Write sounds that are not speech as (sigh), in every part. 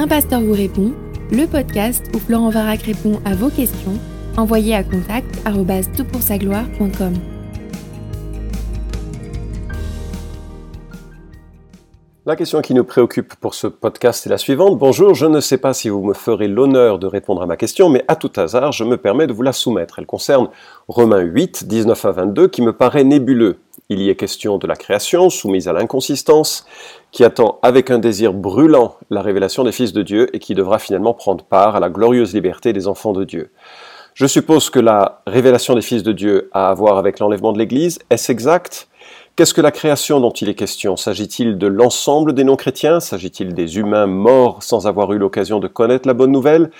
Un pasteur vous répond, le podcast où Florent Varac répond à vos questions, envoyez à contact gloire.com La question qui nous préoccupe pour ce podcast est la suivante. Bonjour, je ne sais pas si vous me ferez l'honneur de répondre à ma question, mais à tout hasard, je me permets de vous la soumettre. Elle concerne Romains 8, 19 à 22, qui me paraît nébuleux. Il y est question de la création, soumise à l'inconsistance, qui attend avec un désir brûlant la révélation des fils de Dieu et qui devra finalement prendre part à la glorieuse liberté des enfants de Dieu. Je suppose que la révélation des fils de Dieu a à voir avec l'enlèvement de l'Église. Est-ce exact? Qu'est-ce que la création dont il est question? S'agit-il de l'ensemble des non-chrétiens? S'agit-il des humains morts sans avoir eu l'occasion de connaître la bonne nouvelle?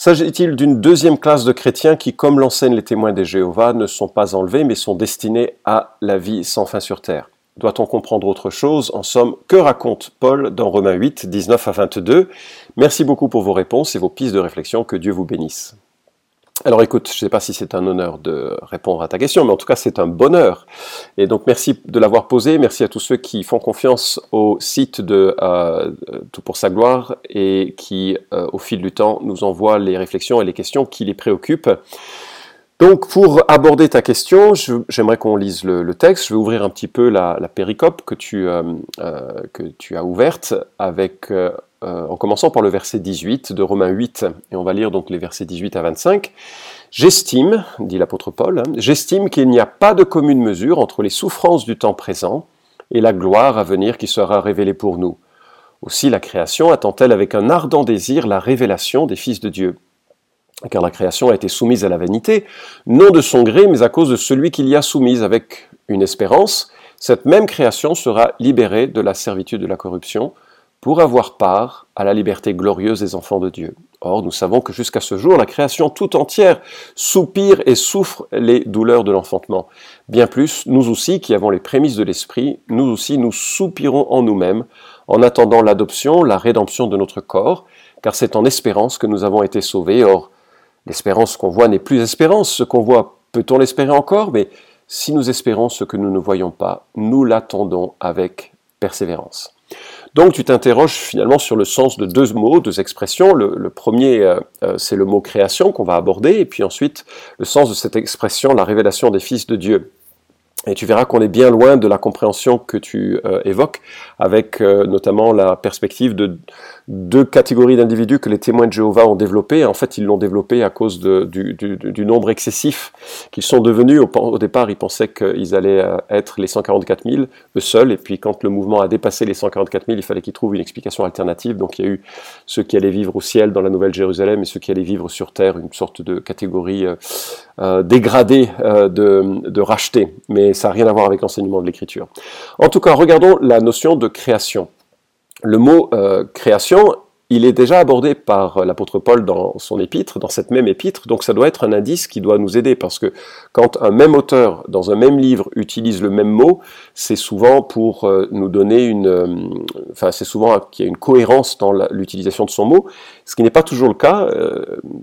S'agit-il d'une deuxième classe de chrétiens qui, comme l'enseignent les témoins des Jéhovah, ne sont pas enlevés mais sont destinés à la vie sans fin sur terre? Doit-on comprendre autre chose? En somme, que raconte Paul dans Romains 8, 19 à 22 Merci beaucoup pour vos réponses et vos pistes de réflexion. Que Dieu vous bénisse. Alors écoute, je ne sais pas si c'est un honneur de répondre à ta question, mais en tout cas c'est un bonheur. Et donc merci de l'avoir posé, merci à tous ceux qui font confiance au site de euh, Tout pour sa gloire et qui euh, au fil du temps nous envoient les réflexions et les questions qui les préoccupent. Donc pour aborder ta question, j'aimerais qu'on lise le, texte. Je vais ouvrir un petit peu la, péricope euh, que tu as ouverte avec euh, en commençant par le verset 18 de Romains 8, et on va lire donc les versets 18 à 25. J'estime, dit l'apôtre Paul, hein, j'estime qu'il n'y a pas de commune mesure entre les souffrances du temps présent et la gloire à venir qui sera révélée pour nous. Aussi la création attend-elle avec un ardent désir la révélation des fils de Dieu. Car la création a été soumise à la vanité, non de son gré, mais à cause de celui qui l'y a soumise, avec une espérance, cette même création sera libérée de la servitude de la corruption, pour avoir part à la liberté glorieuse des enfants de Dieu. Or, nous savons que jusqu'à ce jour, la création tout entière soupire et souffre les douleurs de l'enfantement. Bien plus, nous aussi, qui avons les prémices de l'Esprit, nous aussi, nous soupirons en nous-mêmes, en attendant l'adoption, la rédemption de notre corps, car c'est en espérance que nous avons été sauvés. Or, l'espérance qu'on voit n'est plus espérance. Ce qu'on voit, peut-on l'espérer encore? Mais si nous espérons ce que nous ne voyons pas, nous l'attendons avec persévérance. Donc tu t'interroges finalement sur le sens de deux mots, deux expressions. Le, premier, euh, euh, c'est le mot création qu'on va aborder, et puis ensuite le sens de cette expression, la révélation des fils de Dieu. Et tu verras qu'on est bien loin de la compréhension que tu euh, évoques, avec notamment la perspective de deux catégories d'individus que les témoins de Jéhovah ont développées. En fait, ils l'ont développé à cause du, nombre excessif qu'ils sont devenus. Au, départ, ils pensaient qu'ils allaient euh, être les 144 000, eux seuls. Et puis, quand le mouvement a dépassé les 144 000, il fallait qu'ils trouvent une explication alternative. Donc, il y a eu ceux qui allaient vivre au ciel dans la Nouvelle Jérusalem et ceux qui allaient vivre sur terre, une sorte de catégorie euh, euh, dégradée de, de racheté. Mais ça n'a rien à voir avec l'enseignement de l'Écriture. En tout cas, regardons la notion de création le mot euh, création, il est déjà abordé par l'apôtre Paul dans son épître, dans cette même épître, donc ça doit être un indice qui doit nous aider, parce que quand un même auteur, dans un même livre, utilise le même mot, c'est souvent pour euh, nous donner une... Euh, enfin, c'est souvent qu'il y a une cohérence dans l'utilisation de son mot, ce qui n'est pas toujours le cas,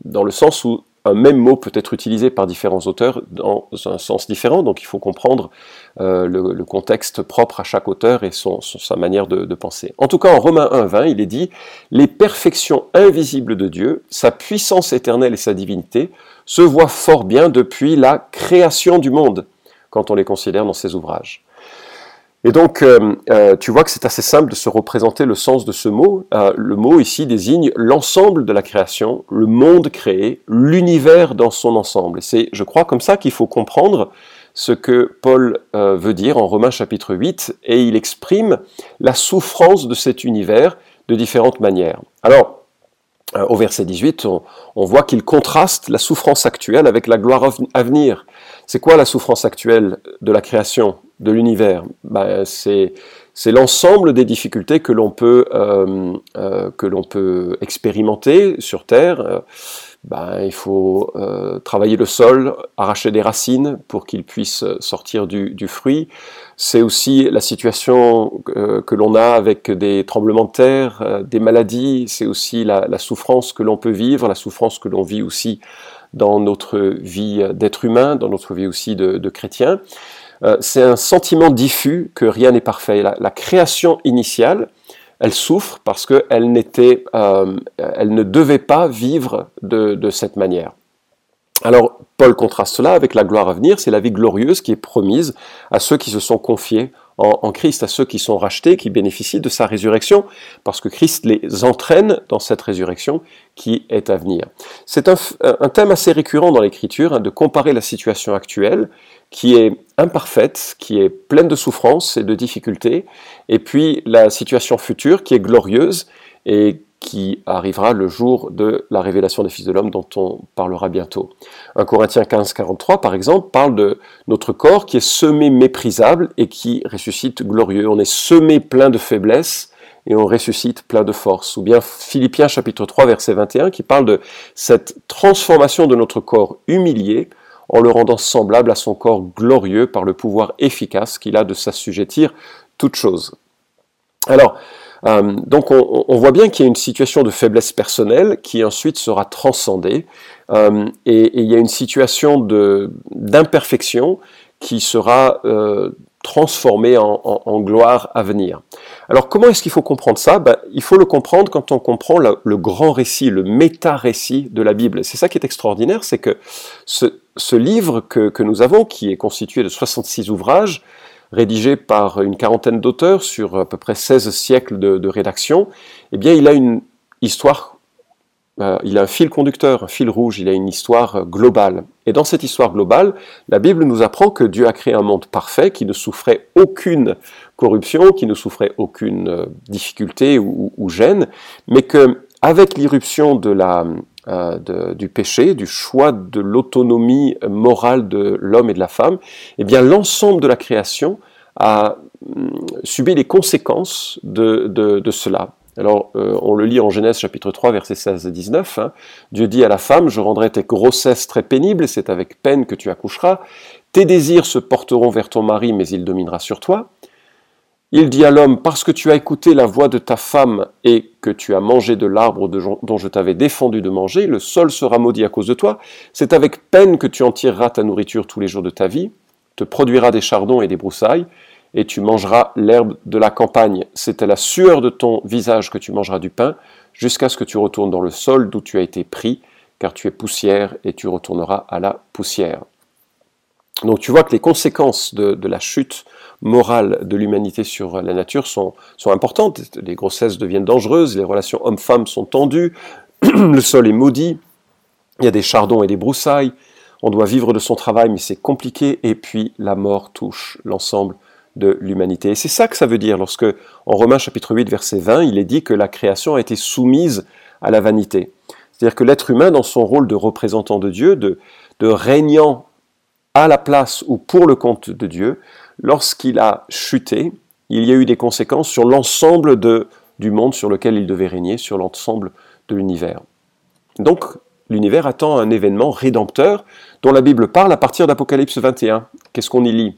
dans le sens où un même mot peut être utilisé par différents auteurs dans un sens différent, donc il faut comprendre euh, le, contexte propre à chaque auteur et sa manière de, penser. En tout cas, en Romains 1.20, il est dit « Les perfections invisibles de Dieu, sa puissance éternelle et sa divinité, se voient fort bien depuis la création du monde, quand on les considère dans ses ouvrages. » Et donc, euh, euh, tu vois que c'est assez simple de se représenter le sens de ce mot. Euh, le mot ici désigne l'ensemble de la création, le monde créé, l'univers dans son ensemble. Et c'est, je crois, comme ça qu'il faut comprendre ce que Paul veut dire en Romains chapitre 8, et il exprime la souffrance de cet univers de différentes manières. Alors, au verset 18, on, on voit qu'il contraste la souffrance actuelle avec la gloire à venir. C'est quoi la souffrance actuelle de la création de l'univers ben, C'est l'ensemble des difficultés que l'on peut, euh, euh, que peut expérimenter sur Terre. Ben, il faut euh, travailler le sol, arracher des racines pour qu'il puisse sortir du, du fruit. C'est aussi la situation que l'on a avec des tremblements de terre, des maladies. C'est aussi la, la, souffrance que l'on peut vivre, la souffrance que l'on vit aussi dans notre vie d'être humain, dans notre vie aussi de, de chrétien. Euh, c'est un sentiment diffus que rien n'est parfait. La, création initiale elle souffre parce qu'elle euh, ne devait pas vivre de cette manière. Alors, Paul contraste cela avec la gloire à venir, c'est la vie glorieuse qui est promise à ceux qui se sont confiés en, Christ, à ceux qui sont rachetés, qui bénéficient de sa résurrection, parce que Christ les entraîne dans cette résurrection qui est à venir. C'est un, thème assez récurrent dans l'Écriture, hein, de comparer la situation actuelle, qui est imparfaite, qui est pleine de souffrances et de difficultés, et puis la situation future qui est glorieuse et qui arrivera le jour de la révélation des fils de l'homme dont on parlera bientôt. 1 Corinthiens 15, 43 par exemple parle de notre corps qui est semé méprisable et qui ressuscite glorieux. On est semé plein de faiblesses et on ressuscite plein de force. Ou bien Philippiens chapitre 3 verset 21 qui parle de cette transformation de notre corps humilié en le rendant semblable à son corps glorieux par le pouvoir efficace qu'il a de s'assujettir toute chose. Alors, euh, donc on, voit bien qu'il y a une situation de faiblesse personnelle qui ensuite sera transcendée euh, et, il y a une situation d'imperfection qui sera euh, transformée en, gloire à venir. Alors comment est-ce qu'il faut comprendre ça? Ben, Il faut le comprendre quand on comprend le grand récit, le méta-récit de la Bible. C'est ça qui est extraordinaire, c'est que ce, livre que, que, nous avons, qui est constitué de 66 ouvrages, rédigé par une quarantaine d'auteurs sur à peu près 16 siècles de, rédaction, eh bien, il a une histoire, euh, il a un fil conducteur, un fil rouge, il a une histoire globale. Et dans cette histoire globale, la Bible nous apprend que Dieu a créé un monde parfait qui ne souffrait aucune corruption, qui ne souffrait aucune euh, difficulté ou, ou gêne, mais que avec l'irruption de la, euh, du péché, du choix de l'autonomie morale de l'homme et de la femme, eh bien l'ensemble de la création a mm, subi les conséquences de, de, cela. Alors, euh, on le lit en Genèse chapitre 3, versets 16 et 19. Hein. Dieu dit à la femme, je rendrai tes grossesses très pénibles, c'est avec peine que tu accoucheras. Tes désirs se porteront vers ton mari, mais il dominera sur toi. Il dit à l'homme, parce que tu as écouté la voix de ta femme et que tu as mangé de l'arbre dont je t'avais défendu de manger, le sol sera maudit à cause de toi. C'est avec peine que tu en tireras ta nourriture tous les jours de ta vie, te produira des chardons et des broussailles, et tu mangeras l'herbe de la campagne. C'est à la sueur de ton visage que tu mangeras du pain, jusqu'à ce que tu retournes dans le sol d'où tu as été pris, car tu es poussière et tu retourneras à la poussière. Donc tu vois que les conséquences de, la chute morale de l'humanité sur la nature sont, sont, importantes. Les grossesses deviennent dangereuses, les relations hommes-femmes sont tendues, (clears throat) le sol est maudit, il y a des chardons et des broussailles, on doit vivre de son travail mais c'est compliqué, et puis la mort touche l'ensemble de l'humanité. Et c'est ça que ça veut dire lorsque, en Romains chapitre 8, verset 20, il est dit que la création a été soumise à la vanité. C'est-à-dire que l'être humain, dans son rôle de représentant de Dieu, de, de régnant à la place ou pour le compte de Dieu, lorsqu'il a chuté, il y a eu des conséquences sur l'ensemble du monde sur lequel il devait régner, sur l'ensemble de l'univers. Donc, l'univers attend un événement rédempteur dont la Bible parle à partir d'Apocalypse 21. Qu'est-ce qu'on y lit?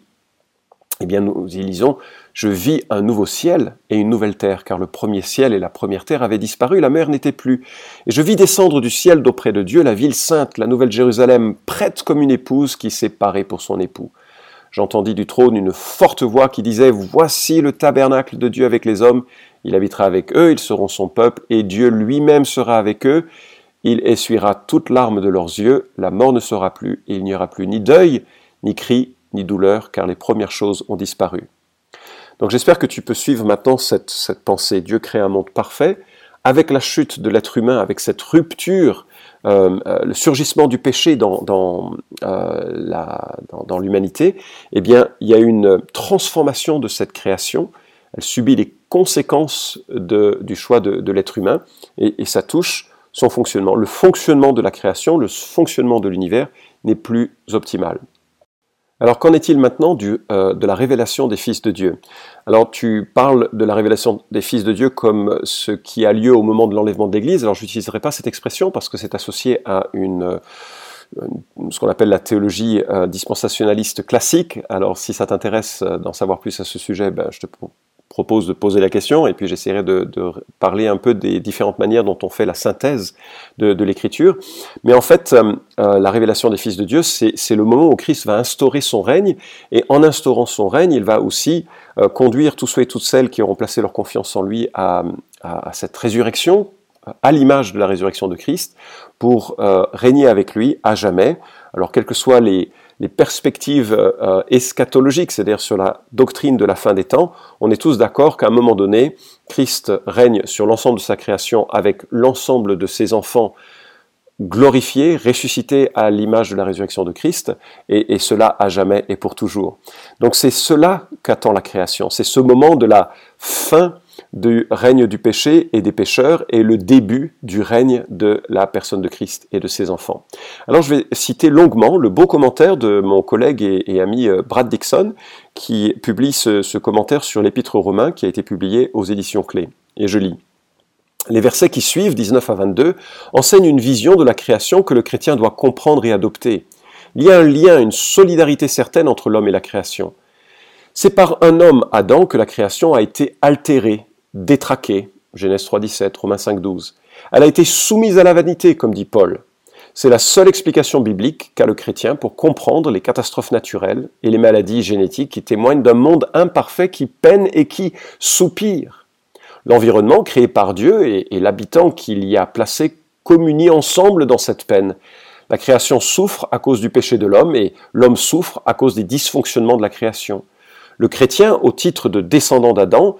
Eh bien, nous y lisons Je vis un nouveau ciel et une nouvelle terre, car le premier ciel et la première terre avaient disparu, la mer n'était plus. Et je vis descendre du ciel d'auprès de Dieu la ville sainte, la nouvelle Jérusalem, prête comme une épouse qui s'est parée pour son époux. J'entendis du trône une forte voix qui disait Voici le tabernacle de Dieu avec les hommes, il habitera avec eux, ils seront son peuple, et Dieu lui-même sera avec eux. Il essuiera toute larme de leurs yeux, la mort ne sera plus, et il n'y aura plus ni deuil, ni cri, ni douleur, car les premières choses ont disparu. Donc j'espère que tu peux suivre maintenant cette, pensée. Dieu crée un monde parfait. Avec la chute de l'être humain, avec cette rupture, euh, euh, le surgissement du péché dans, dans, euh, l'humanité, eh il y a une transformation de cette création. Elle subit les conséquences du choix de, l'être humain et ça touche son fonctionnement. Le fonctionnement de la création, le fonctionnement de l'univers n'est plus optimal. Alors qu'en est-il maintenant euh, de la révélation des fils de Dieu? Alors tu parles de la révélation des fils de Dieu comme ce qui a lieu au moment de l'enlèvement de l'Église. Alors je n'utiliserai pas cette expression parce que c'est associé à une, euh, ce qu'on appelle la théologie euh, dispensationaliste classique. Alors si ça t'intéresse d'en savoir plus à ce sujet, ben, je te propose de poser la question et puis j'essaierai de, parler un peu des différentes manières dont on fait la synthèse de, l'écriture. Mais en fait, euh, euh, la révélation des fils de Dieu, c'est le moment où Christ va instaurer son règne et en instaurant son règne, il va aussi euh, conduire tous ceux et toutes celles qui auront placé leur confiance en lui à, cette résurrection, à l'image de la résurrection de Christ, pour régner avec lui à jamais. Alors, quelles que soient les, les perspectives euh, eschatologiques, c'est-à-dire sur la doctrine de la fin des temps, on est tous d'accord qu'à un moment donné, Christ règne sur l'ensemble de sa création avec l'ensemble de ses enfants glorifiés, ressuscités à l'image de la résurrection de Christ, et, et, cela à jamais et pour toujours. Donc c'est cela qu'attend la création, c'est ce moment de la fin du règne du péché et des pécheurs et le début du règne de la personne de Christ et de ses enfants. Alors je vais citer longuement le beau commentaire de mon collègue et, ami euh, Brad Dixon qui publie ce, commentaire sur l'épître aux Romains qui a été publié aux éditions Clés. Et je lis. Les versets qui suivent, 19 à 22, enseignent une vision de la création que le chrétien doit comprendre et adopter. Il y a un lien, une solidarité certaine entre l'homme et la création. C'est par un homme, Adam, que la création a été altérée, détraquée. Genèse 3.17, Romains 5.12. Elle a été soumise à la vanité, comme dit Paul. C'est la seule explication biblique qu'a le chrétien pour comprendre les catastrophes naturelles et les maladies génétiques qui témoignent d'un monde imparfait qui peine et qui soupire. L'environnement créé par Dieu et, et l'habitant qu'il y a placé communient ensemble dans cette peine. La création souffre à cause du péché de l'homme et l'homme souffre à cause des dysfonctionnements de la création. Le chrétien, au titre de descendant d'Adam,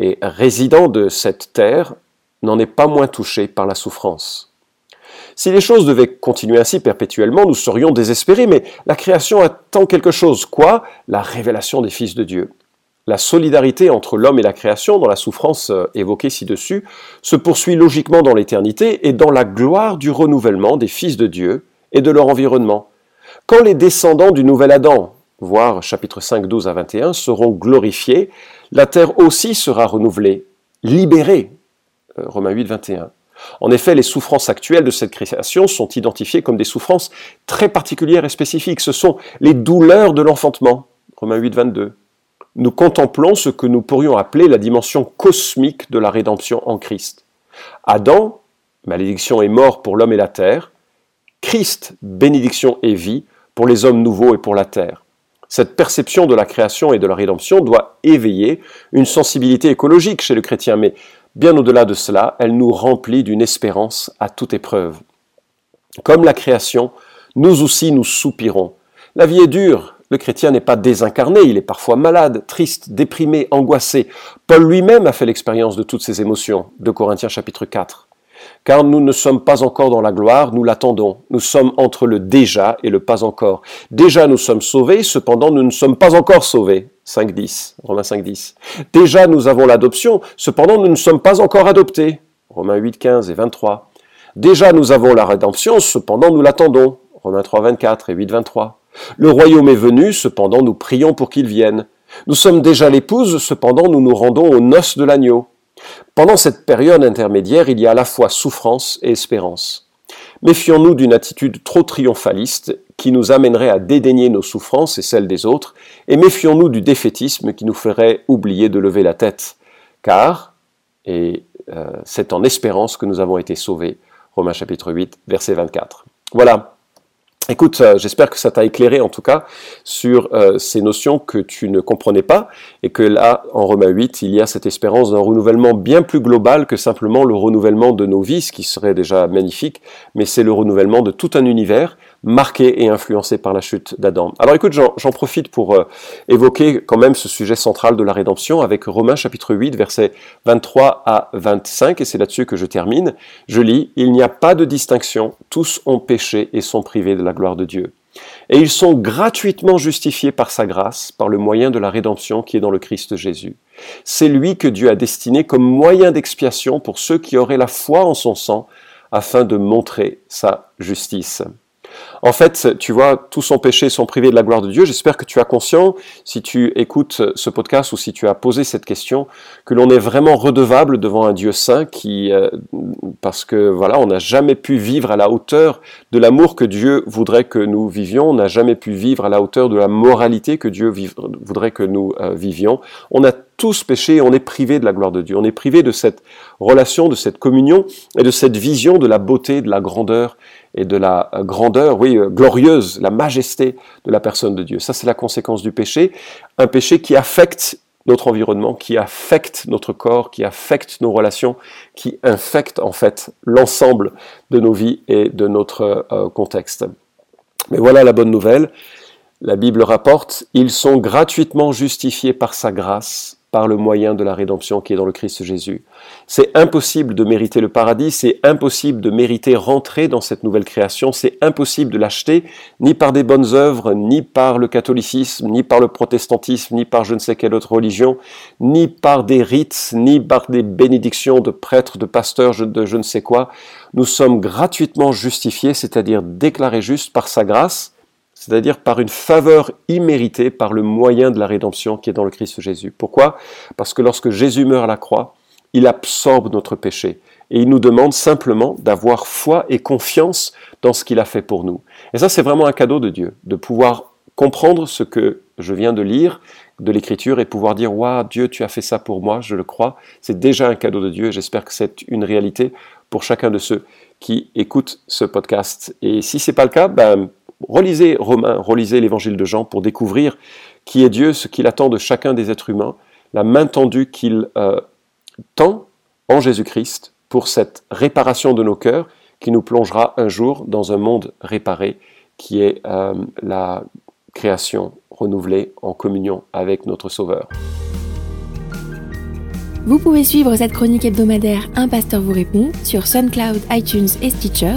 et résident de cette terre n'en est pas moins touché par la souffrance. Si les choses devaient continuer ainsi perpétuellement, nous serions désespérés, mais la création attend quelque chose. Quoi? La révélation des fils de Dieu. La solidarité entre l'homme et la création, dans la souffrance euh, évoquée ci-dessus, se poursuit logiquement dans l'éternité et dans la gloire du renouvellement des fils de Dieu et de leur environnement. Quand les descendants du nouvel Adam, voire chapitre 5, 12 à 21, seront glorifiés, la terre aussi sera renouvelée, libérée. Euh, Romains 8, 21. En effet, les souffrances actuelles de cette création sont identifiées comme des souffrances très particulières et spécifiques. Ce sont les douleurs de l'enfantement. Romains 8, 22. Nous contemplons ce que nous pourrions appeler la dimension cosmique de la rédemption en Christ. Adam, malédiction et mort pour l'homme et la terre. Christ, bénédiction et vie pour les hommes nouveaux et pour la terre. Cette perception de la création et de la rédemption doit éveiller une sensibilité écologique chez le chrétien, mais bien au-delà de cela, elle nous remplit d'une espérance à toute épreuve. Comme la création, nous aussi nous soupirons. La vie est dure, le chrétien n'est pas désincarné, il est parfois malade, triste, déprimé, angoissé. Paul lui-même a fait l'expérience de toutes ces émotions, de Corinthiens chapitre 4 car nous ne sommes pas encore dans la gloire, nous l'attendons. Nous sommes entre le déjà et le pas encore. Déjà nous sommes sauvés, cependant nous ne sommes pas encore sauvés. 5.10, Romains 5.10. Déjà nous avons l'adoption, cependant nous ne sommes pas encore adoptés. Romains 8.15 et 23. Déjà nous avons la rédemption, cependant nous l'attendons. Romains 3.24 et 8.23. Le royaume est venu, cependant nous prions pour qu'il vienne. Nous sommes déjà l'épouse, cependant nous nous rendons aux noces de l'agneau. Pendant cette période intermédiaire, il y a à la fois souffrance et espérance. Méfions-nous d'une attitude trop triomphaliste qui nous amènerait à dédaigner nos souffrances et celles des autres, et méfions-nous du défaitisme qui nous ferait oublier de lever la tête. Car, et euh, c'est en espérance que nous avons été sauvés. Romains chapitre 8, verset 24. Voilà, Écoute, euh, j'espère que ça t'a éclairé en tout cas sur euh, ces notions que tu ne comprenais pas et que là, en Romains 8, il y a cette espérance d'un renouvellement bien plus global que simplement le renouvellement de nos vies, ce qui serait déjà magnifique, mais c'est le renouvellement de tout un univers marqué et influencé par la chute d'Adam. Alors écoute, j'en profite pour euh, évoquer quand même ce sujet central de la rédemption avec Romains chapitre 8, versets 23 à 25, et c'est là-dessus que je termine. Je lis, Il n'y a pas de distinction, tous ont péché et sont privés de la gloire de Dieu. Et ils sont gratuitement justifiés par sa grâce, par le moyen de la rédemption qui est dans le Christ Jésus. C'est lui que Dieu a destiné comme moyen d'expiation pour ceux qui auraient la foi en son sang, afin de montrer sa justice. En fait, tu vois, tous son péché sont privés de la gloire de Dieu. J'espère que tu as conscience, si tu écoutes ce podcast ou si tu as posé cette question, que l'on est vraiment redevable devant un Dieu saint qui, euh, parce que voilà, on n'a jamais pu vivre à la hauteur de l'amour que Dieu voudrait que nous vivions. On n'a jamais pu vivre à la hauteur de la moralité que Dieu voudrait que nous euh, vivions. On a tous péché, on est privé de la gloire de Dieu, on est privé de cette relation, de cette communion et de cette vision de la beauté, de la grandeur et de la euh, grandeur, oui, euh, glorieuse, la majesté de la personne de Dieu. Ça, c'est la conséquence du péché, un péché qui affecte notre environnement, qui affecte notre corps, qui affecte nos relations, qui infecte en fait l'ensemble de nos vies et de notre euh, contexte. Mais voilà la bonne nouvelle. La Bible rapporte, ils sont gratuitement justifiés par sa grâce par le moyen de la rédemption qui est dans le Christ Jésus. C'est impossible de mériter le paradis, c'est impossible de mériter rentrer dans cette nouvelle création, c'est impossible de l'acheter ni par des bonnes œuvres, ni par le catholicisme, ni par le protestantisme, ni par je ne sais quelle autre religion, ni par des rites, ni par des bénédictions de prêtres, de pasteurs, de je ne sais quoi. Nous sommes gratuitement justifiés, c'est-à-dire déclarés justes par sa grâce, c'est-à-dire par une faveur imméritée par le moyen de la rédemption qui est dans le Christ Jésus. Pourquoi? Parce que lorsque Jésus meurt à la croix, il absorbe notre péché et il nous demande simplement d'avoir foi et confiance dans ce qu'il a fait pour nous. Et ça, c'est vraiment un cadeau de Dieu, de pouvoir comprendre ce que je viens de lire de l'Écriture et pouvoir dire Waouh, Dieu, tu as fait ça pour moi, je le crois. C'est déjà un cadeau de Dieu et j'espère que c'est une réalité pour chacun de ceux qui écoutent ce podcast. Et si c'est pas le cas, ben, relisez Romain, relisez l'évangile de Jean pour découvrir qui est Dieu, ce qu'il attend de chacun des êtres humains, la main tendue qu'il euh, tend en Jésus-Christ pour cette réparation de nos cœurs qui nous plongera un jour dans un monde réparé qui est euh, la création renouvelée en communion avec notre Sauveur. Vous pouvez suivre cette chronique hebdomadaire Un pasteur vous répond sur SoundCloud, iTunes et Stitcher